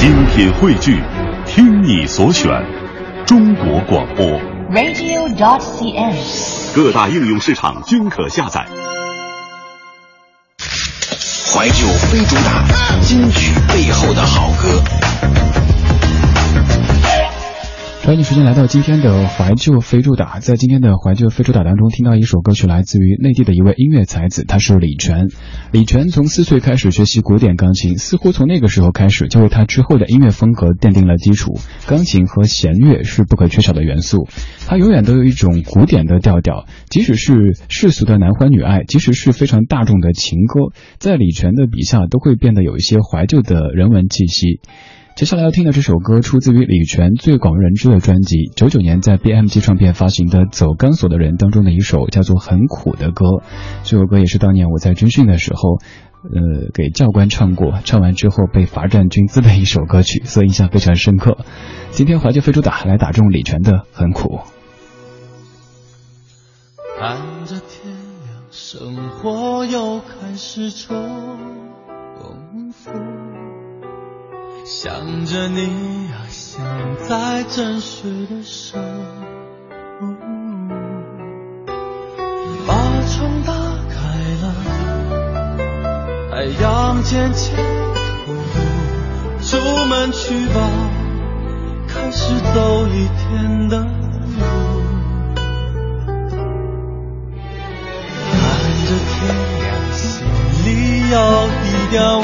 精品汇聚，听你所选，中国广播。radio.cn。各大应用市场均可下载。怀旧非主打，金抓紧时间来到今天的怀旧非主打，在今天的怀旧非主打当中，听到一首歌曲来自于内地的一位音乐才子，他是李泉。李泉从四岁开始学习古典钢琴，似乎从那个时候开始就为他之后的音乐风格奠定了基础。钢琴和弦乐是不可缺少的元素，他永远都有一种古典的调调，即使是世俗的男欢女爱，即使是非常大众的情歌，在李泉的笔下都会变得有一些怀旧的人文气息。接下来要听的这首歌出自于李泉最广为人知的专辑，九九年在 BMG 唱片发行的《走钢索的人》当中的一首叫做《很苦》的歌。这首歌也是当年我在军训的时候，呃，给教官唱过，唱完之后被罚站军姿的一首歌曲，所以印象非常深刻。今天怀旧非主打来打中李泉的《很苦》。看着天亮，生活又开始重复。想着你啊，想在真实的时候，把窗打开了，太阳渐渐突兀，出门去吧，开始走一天的路。看着天亮，心里有一点无